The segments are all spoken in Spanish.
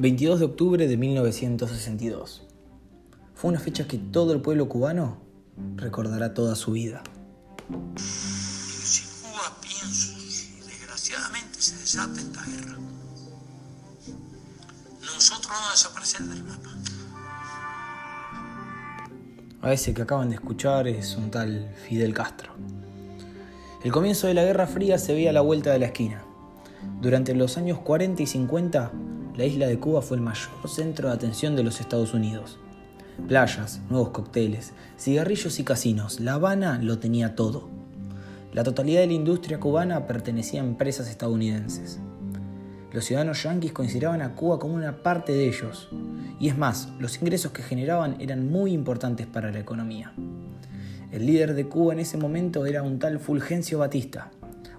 22 de octubre de 1962. Fue una fecha que todo el pueblo cubano recordará toda su vida. Si Cuba pienso, si desgraciadamente se desata esta guerra, nosotros vamos a desaparecer del mapa. A ese que acaban de escuchar es un tal Fidel Castro. El comienzo de la Guerra Fría se veía a la vuelta de la esquina. Durante los años 40 y 50, la isla de Cuba fue el mayor centro de atención de los Estados Unidos. Playas, nuevos cócteles, cigarrillos y casinos, La Habana lo tenía todo. La totalidad de la industria cubana pertenecía a empresas estadounidenses. Los ciudadanos yanquis consideraban a Cuba como una parte de ellos, y es más, los ingresos que generaban eran muy importantes para la economía. El líder de Cuba en ese momento era un tal Fulgencio Batista,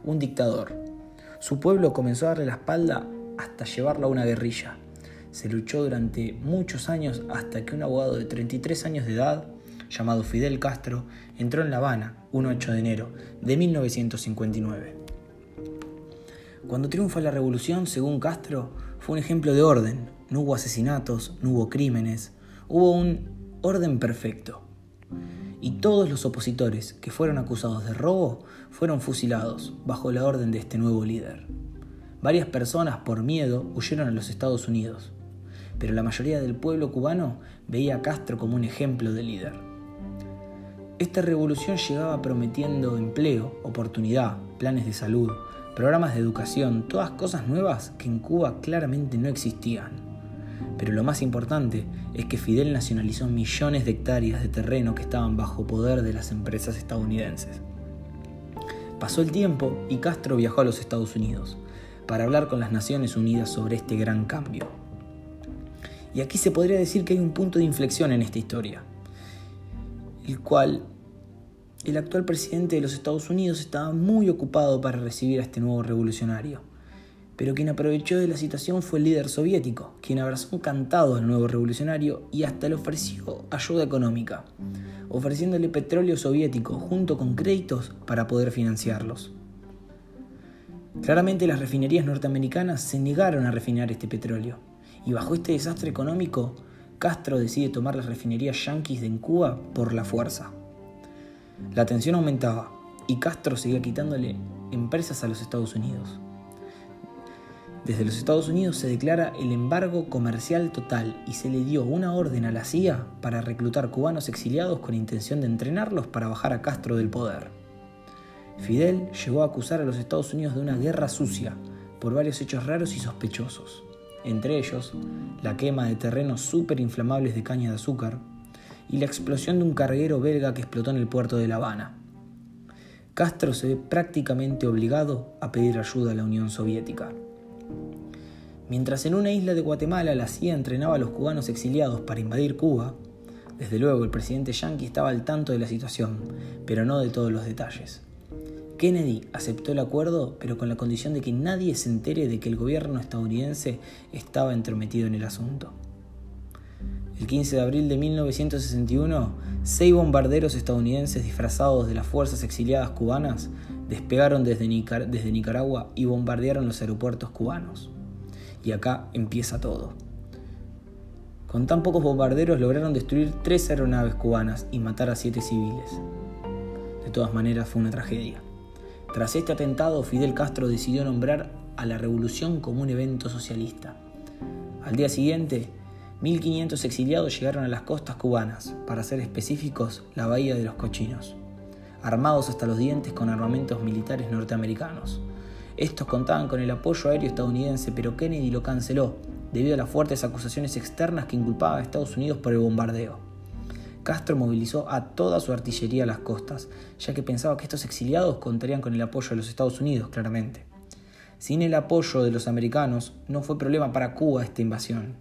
un dictador. Su pueblo comenzó a darle la espalda hasta llevarlo a una guerrilla. Se luchó durante muchos años hasta que un abogado de 33 años de edad, llamado Fidel Castro, entró en La Habana un 8 de enero de 1959. Cuando triunfa la revolución, según Castro, fue un ejemplo de orden. No hubo asesinatos, no hubo crímenes, hubo un orden perfecto. Y todos los opositores que fueron acusados de robo fueron fusilados bajo la orden de este nuevo líder. Varias personas por miedo huyeron a los Estados Unidos, pero la mayoría del pueblo cubano veía a Castro como un ejemplo de líder. Esta revolución llegaba prometiendo empleo, oportunidad, planes de salud, programas de educación, todas cosas nuevas que en Cuba claramente no existían. Pero lo más importante es que Fidel nacionalizó millones de hectáreas de terreno que estaban bajo poder de las empresas estadounidenses. Pasó el tiempo y Castro viajó a los Estados Unidos, para hablar con las Naciones Unidas sobre este gran cambio. Y aquí se podría decir que hay un punto de inflexión en esta historia, el cual el actual presidente de los Estados Unidos estaba muy ocupado para recibir a este nuevo revolucionario, pero quien aprovechó de la situación fue el líder soviético, quien abrazó encantado al nuevo revolucionario y hasta le ofreció ayuda económica, ofreciéndole petróleo soviético junto con créditos para poder financiarlos. Claramente las refinerías norteamericanas se negaron a refinar este petróleo, y bajo este desastre económico, Castro decide tomar las refinerías yanquis de Cuba por la fuerza. La tensión aumentaba y Castro seguía quitándole empresas a los Estados Unidos. Desde los Estados Unidos se declara el embargo comercial total y se le dio una orden a la CIA para reclutar cubanos exiliados con intención de entrenarlos para bajar a Castro del poder. Fidel llegó a acusar a los Estados Unidos de una guerra sucia por varios hechos raros y sospechosos, entre ellos la quema de terrenos superinflamables de caña de azúcar y la explosión de un carguero belga que explotó en el puerto de La Habana. Castro se ve prácticamente obligado a pedir ayuda a la Unión Soviética. Mientras en una isla de Guatemala la CIA entrenaba a los cubanos exiliados para invadir Cuba, desde luego el presidente Yankee estaba al tanto de la situación, pero no de todos los detalles. Kennedy aceptó el acuerdo, pero con la condición de que nadie se entere de que el gobierno estadounidense estaba entrometido en el asunto. El 15 de abril de 1961, seis bombarderos estadounidenses disfrazados de las fuerzas exiliadas cubanas despegaron desde, desde Nicaragua y bombardearon los aeropuertos cubanos. Y acá empieza todo. Con tan pocos bombarderos lograron destruir tres aeronaves cubanas y matar a siete civiles. De todas maneras fue una tragedia. Tras este atentado, Fidel Castro decidió nombrar a la revolución como un evento socialista. Al día siguiente, 1.500 exiliados llegaron a las costas cubanas, para ser específicos, la Bahía de los Cochinos, armados hasta los dientes con armamentos militares norteamericanos. Estos contaban con el apoyo aéreo estadounidense, pero Kennedy lo canceló debido a las fuertes acusaciones externas que inculpaba a Estados Unidos por el bombardeo. Castro movilizó a toda su artillería a las costas, ya que pensaba que estos exiliados contarían con el apoyo de los Estados Unidos, claramente. Sin el apoyo de los americanos, no fue problema para Cuba esta invasión.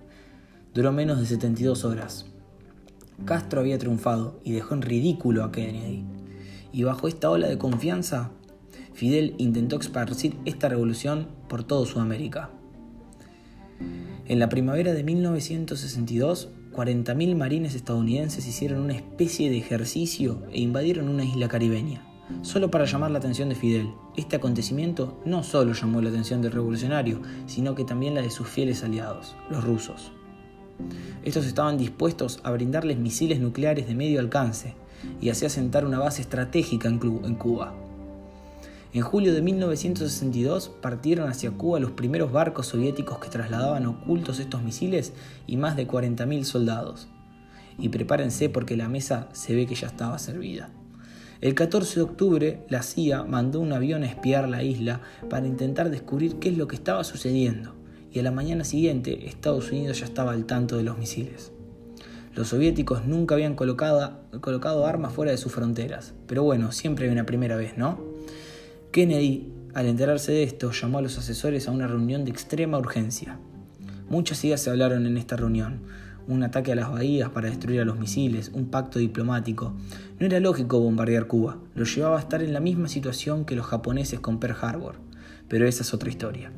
Duró menos de 72 horas. Castro había triunfado y dejó en ridículo a Kennedy. Y bajo esta ola de confianza, Fidel intentó esparcir esta revolución por todo Sudamérica. En la primavera de 1962, 40.000 marines estadounidenses hicieron una especie de ejercicio e invadieron una isla caribeña, Solo para llamar la atención de Fidel, este acontecimiento no solo llamó la atención del revolucionario, sino que también la de sus fieles aliados, los rusos. Estos estaban dispuestos a brindarles misiles nucleares de medio alcance y así asentar una base estratégica en Cuba. En julio de 1962 partieron hacia Cuba los primeros barcos soviéticos que trasladaban ocultos estos misiles y más de 40.000 soldados. Y prepárense porque la mesa se ve que ya estaba servida. El 14 de octubre, la CIA mandó un avión a espiar la isla para intentar descubrir qué es lo que estaba sucediendo, y a la mañana siguiente Estados Unidos ya estaba al tanto de los misiles. Los soviéticos nunca habían colocado, colocado armas fuera de sus fronteras, pero bueno, siempre hay una primera vez, ¿no? Kennedy, al enterarse de esto, llamó a los asesores a una reunión de extrema urgencia. Muchas ideas se hablaron en esta reunión, un ataque a las bahías para destruir a los misiles, un pacto diplomático. No era lógico bombardear Cuba, lo llevaba a estar en la misma situación que los japoneses con Pearl Harbor, pero esa es otra historia.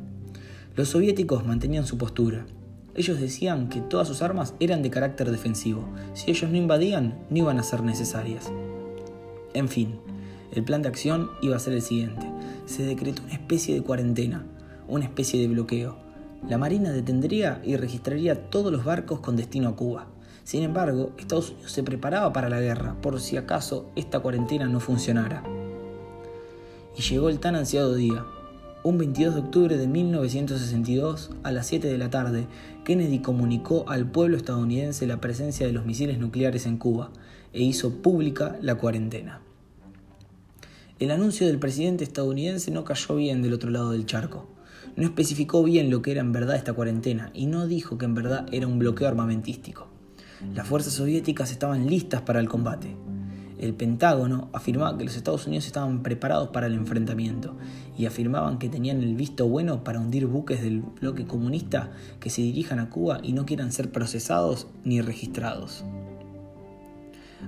Los soviéticos mantenían su postura. Ellos decían que todas sus armas eran de carácter defensivo. Si ellos no invadían, no iban a ser necesarias. En fin, el plan de acción iba a ser el siguiente. Se decretó una especie de cuarentena, una especie de bloqueo la Marina detendría y registraría todos los barcos con destino a Cuba. Sin embargo, Estados Unidos se preparaba para la guerra por si acaso esta cuarentena no funcionara. Y llegó el tan ansiado día. Un 22 de octubre de 1962, a las 7 de la tarde, Kennedy comunicó al pueblo estadounidense la presencia de los misiles nucleares en Cuba e hizo pública la cuarentena. El anuncio del presidente estadounidense no cayó bien del otro lado del charco. No especificó bien lo que era en verdad esta cuarentena y no dijo que en verdad era un bloqueo armamentístico. Las fuerzas soviéticas estaban listas para el combate. El Pentágono afirmaba que los Estados Unidos estaban preparados para el enfrentamiento y afirmaban que tenían el visto bueno para hundir buques del bloque comunista que se dirijan a Cuba y no quieran ser procesados ni registrados.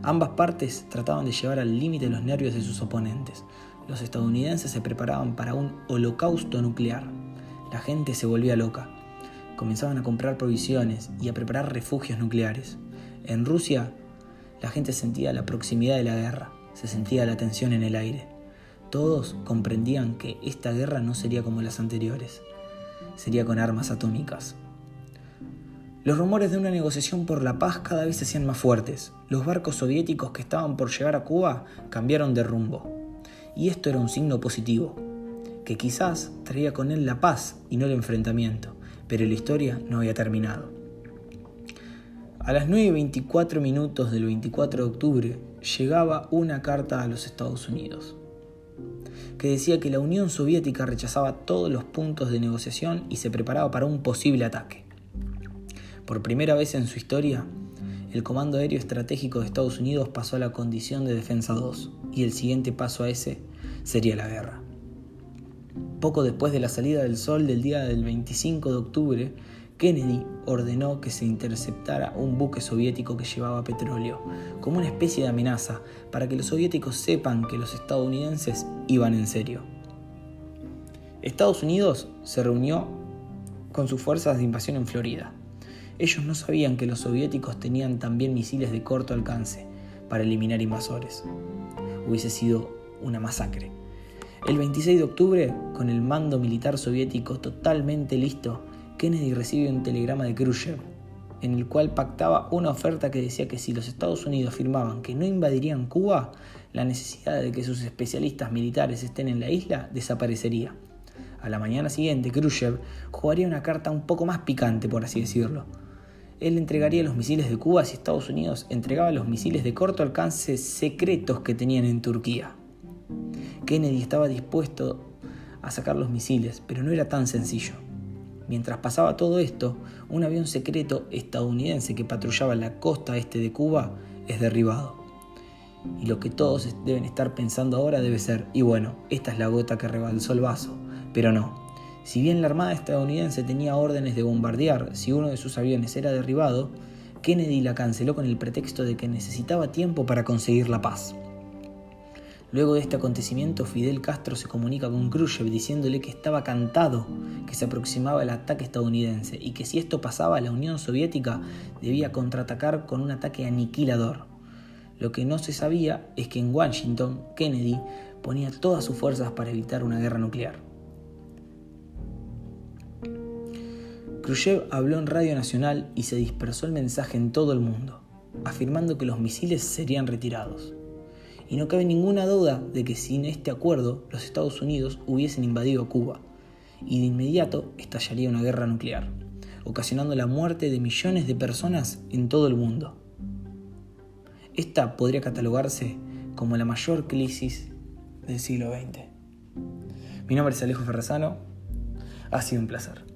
Ambas partes trataban de llevar al límite los nervios de sus oponentes. Los estadounidenses se preparaban para un holocausto nuclear la gente se volvía loca. Comenzaban a comprar provisiones y a preparar refugios nucleares. En Rusia, la gente sentía la proximidad de la guerra, se sentía la tensión en el aire. Todos comprendían que esta guerra no sería como las anteriores, sería con armas atómicas. Los rumores de una negociación por la paz cada vez se hacían más fuertes. Los barcos soviéticos que estaban por llegar a Cuba cambiaron de rumbo. Y esto era un signo positivo que quizás traía con él la paz y no el enfrentamiento, pero la historia no había terminado. A las 9.24 minutos del 24 de octubre llegaba una carta a los Estados Unidos, que decía que la Unión Soviética rechazaba todos los puntos de negociación y se preparaba para un posible ataque. Por primera vez en su historia, el Comando Aéreo Estratégico de Estados Unidos pasó a la condición de Defensa 2 y el siguiente paso a ese sería la guerra. Poco después de la salida del sol del día del 25 de octubre, Kennedy ordenó que se interceptara un buque soviético que llevaba petróleo, como una especie de amenaza, para que los soviéticos sepan que los estadounidenses iban en serio. Estados Unidos se reunió con sus fuerzas de invasión en Florida. Ellos no sabían que los soviéticos tenían también misiles de corto alcance para eliminar invasores. Hubiese sido una masacre. El 26 de octubre, con el mando militar soviético totalmente listo, Kennedy recibe un telegrama de Khrushchev, en el cual pactaba una oferta que decía que si los Estados Unidos firmaban que no invadirían Cuba, la necesidad de que sus especialistas militares estén en la isla desaparecería. A la mañana siguiente, Khrushchev jugaría una carta un poco más picante, por así decirlo. Él entregaría los misiles de Cuba si Estados Unidos entregaba los misiles de corto alcance secretos que tenían en Turquía. Kennedy estaba dispuesto a sacar los misiles, pero no era tan sencillo. Mientras pasaba todo esto, un avión secreto estadounidense que patrullaba la costa este de Cuba es derribado. Y lo que todos deben estar pensando ahora debe ser, y bueno, esta es la gota que rebalsó el vaso, pero no. Si bien la Armada estadounidense tenía órdenes de bombardear si uno de sus aviones era derribado, Kennedy la canceló con el pretexto de que necesitaba tiempo para conseguir la paz. Luego de este acontecimiento, Fidel Castro se comunica con Khrushchev diciéndole que estaba cantado que se aproximaba el ataque estadounidense y que si esto pasaba, la Unión Soviética debía contraatacar con un ataque aniquilador. Lo que no se sabía es que en Washington, Kennedy ponía todas sus fuerzas para evitar una guerra nuclear. Khrushchev habló en Radio Nacional y se dispersó el mensaje en todo el mundo, afirmando que los misiles serían retirados. Y no cabe ninguna duda de que sin este acuerdo los Estados Unidos hubiesen invadido Cuba y de inmediato estallaría una guerra nuclear, ocasionando la muerte de millones de personas en todo el mundo. Esta podría catalogarse como la mayor crisis del siglo XX. Mi nombre es Alejo Ferrazano. Ha sido un placer.